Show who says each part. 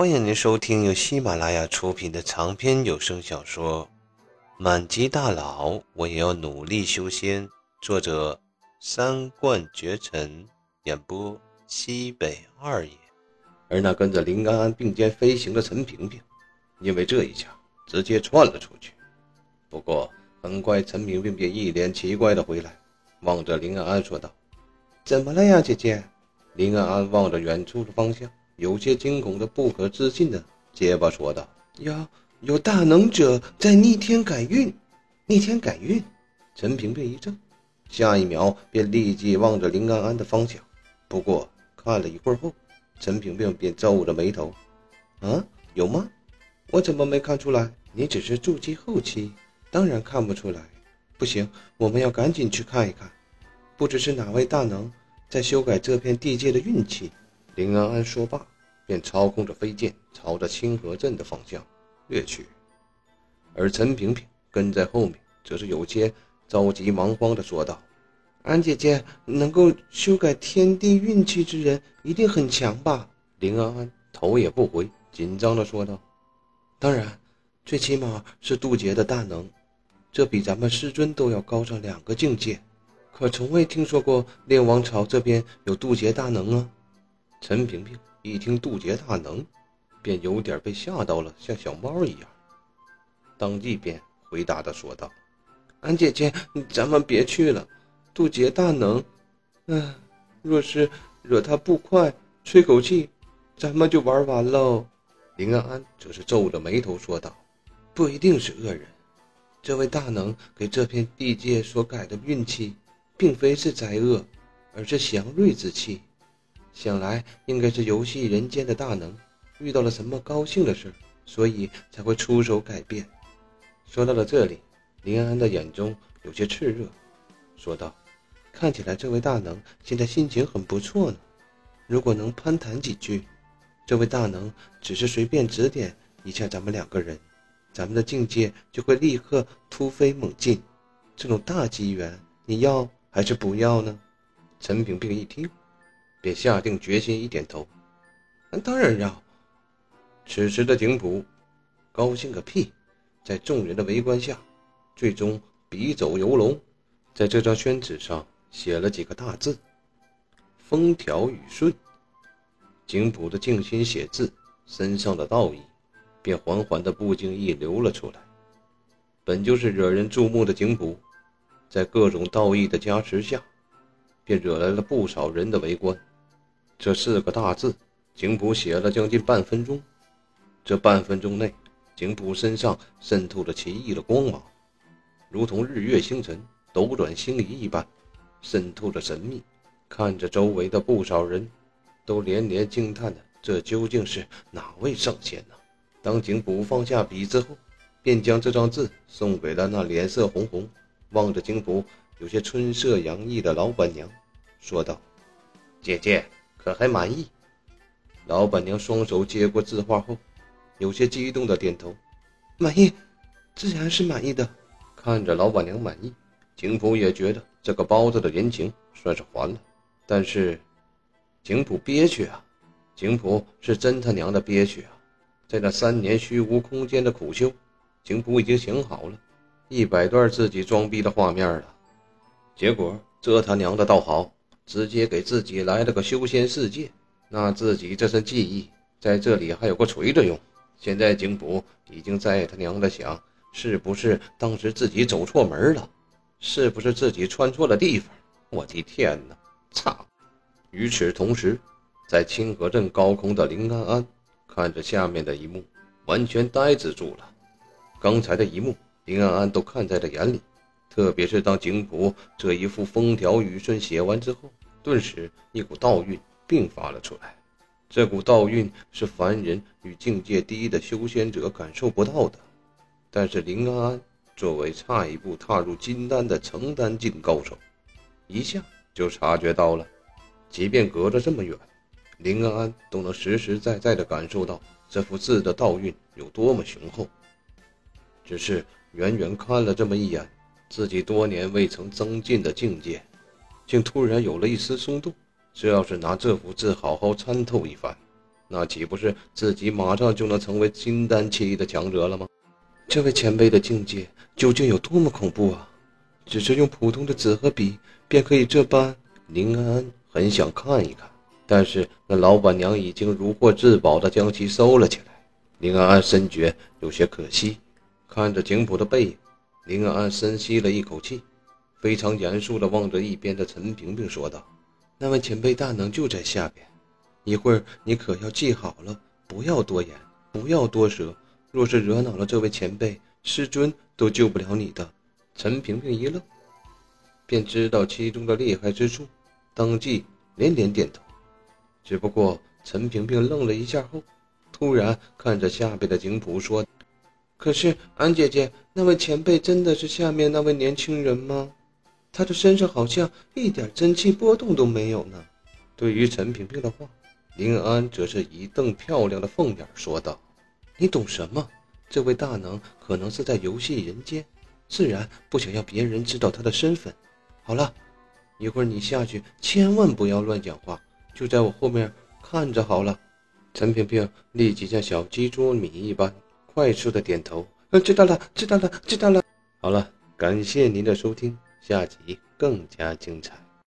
Speaker 1: 欢迎您收听由喜马拉雅出品的长篇有声小说《满级大佬我也要努力修仙》，作者三冠绝尘，演播西北二爷。
Speaker 2: 而那跟着林安安并肩飞行的陈萍萍，因为这一下直接窜了出去。不过很快，陈萍萍便一脸奇怪的回来，望着林安安说道：“
Speaker 3: 怎么了呀，姐姐？”
Speaker 2: 林安安望着远处的方向，有些惊恐的、不可置信的结巴说道：“
Speaker 3: 呀有大能者在逆天改运，逆天改运。”
Speaker 2: 陈萍萍一怔，下一秒便立即望着林安安的方向。不过看了一会儿后，陈萍萍便皱着眉头：“
Speaker 3: 啊，有吗？我怎么没看出来？你只是筑基后期，当然看不出来。不行，我们要赶紧去看一看，不知是哪位大能。”在修改这片地界的运气。
Speaker 2: 林安安说罢，便操控着飞剑朝着清河镇的方向掠去，而陈萍萍跟在后面，则是有些着急忙慌地说道：“
Speaker 3: 安姐姐，能够修改天地运气之人，一定很强吧？”
Speaker 2: 林安安头也不回，紧张地说道：“
Speaker 3: 当然，最起码是渡劫的大能，这比咱们师尊都要高上两个境界。”可从未听说过炼王朝这边有渡劫大能啊！
Speaker 2: 陈萍萍一听渡劫大能，便有点被吓到了，像小猫一样，当即便回答的说道：“
Speaker 3: 安姐姐，咱们别去了，渡劫大能，嗯，若是惹他不快，吹口气，咱们就玩完喽。”
Speaker 2: 林安安则是皱着眉头说道：“
Speaker 3: 不一定是恶人，这位大能给这片地界所改的运气。”并非是灾厄，而是祥瑞之气。想来应该是游戏人间的大能遇到了什么高兴的事，所以才会出手改变。
Speaker 2: 说到了这里，林安安的眼中有些炽热，说道：“
Speaker 3: 看起来这位大能现在心情很不错呢。如果能攀谈几句，这位大能只是随便指点一下咱们两个人，咱们的境界就会立刻突飞猛进。这种大机缘，你要？”还是不要呢？
Speaker 2: 陈萍萍一听，便下定决心，一点头：“
Speaker 3: 当然要。”
Speaker 2: 此时的景普高兴个屁！在众人的围观下，最终笔走游龙，在这张宣纸上写了几个大字：“风调雨顺。”景普的静心写字，身上的道义便缓缓的、不经意流了出来。本就是惹人注目的景普。在各种道义的加持下，便惹来了不少人的围观。这四个大字，景普写了将近半分钟。这半分钟内，景普身上渗透着奇异的光芒，如同日月星辰、斗转星移一般，渗透着神秘。看着周围的不少人，都连连惊叹的：这究竟是哪位圣仙呢？当景普放下笔之后，便将这张字送给了那脸色红红。望着金璞有些春色洋溢的老板娘，说道：“姐姐可还满意？”老板娘双手接过字画后，有些激动的点头：“
Speaker 3: 满意，自然是满意的。”
Speaker 2: 看着老板娘满意，景普也觉得这个包子的人情算是还了。但是，景普憋屈啊！景普是真他娘的憋屈啊！在那三年虚无空间的苦修，景普已经想好了。一百段自己装逼的画面了，结果这他娘的倒好，直接给自己来了个修仙世界。那自己这身技艺在这里还有个锤子用。现在景普已经在他娘的想，是不是当时自己走错门了？是不是自己穿错了地方？我的天哪！操！与此同时，在清河镇高空的林安安看着下面的一幕，完全呆滞住了。刚才的一幕。林安安都看在了眼里，特别是当景普这一副风调雨顺写完之后，顿时一股道韵并发了出来。这股道韵是凡人与境界低的修仙者感受不到的，但是林安安作为差一步踏入金丹的成丹境高手，一下就察觉到了。即便隔着这么远，林安安都能实实在在地感受到这幅字的道韵有多么雄厚。只是。远远看了这么一眼，自己多年未曾增进的境界，竟突然有了一丝松动。这要是拿这幅字好好参透一番，那岂不是自己马上就能成为金丹期的强者了吗？
Speaker 3: 这位前辈的境界究竟有多么恐怖啊？只是用普通的纸和笔便可以这般？
Speaker 2: 林安安很想看一看，但是那老板娘已经如获至宝的将其收了起来。林安安深觉有些可惜，看着景普的背影，林安安深吸了一口气，非常严肃地望着一边的陈萍萍说道：“
Speaker 3: 那位前辈大能就在下边，一会儿你可要记好了，不要多言，不要多舌。”若是惹恼了这位前辈，师尊都救不了你的。
Speaker 2: 陈萍萍一愣，便知道其中的厉害之处，当即连连点头。只不过陈萍萍愣了一下后，突然看着下边的景普说：“
Speaker 3: 可是安姐姐，那位前辈真的是下面那位年轻人吗？他的身上好像一点真气波动都没有呢。”
Speaker 2: 对于陈萍萍的话，林安则是一瞪漂亮的凤眼，说道。
Speaker 3: 你懂什么？这位大能可能是在游戏人间，自然不想要别人知道他的身份。好了，一会儿你下去千万不要乱讲话，就在我后面看着好了。
Speaker 2: 陈萍萍立即像小鸡啄米一般快速的点头，
Speaker 3: 嗯，知道了，知道了，知道了。
Speaker 1: 好了，感谢您的收听，下集更加精彩。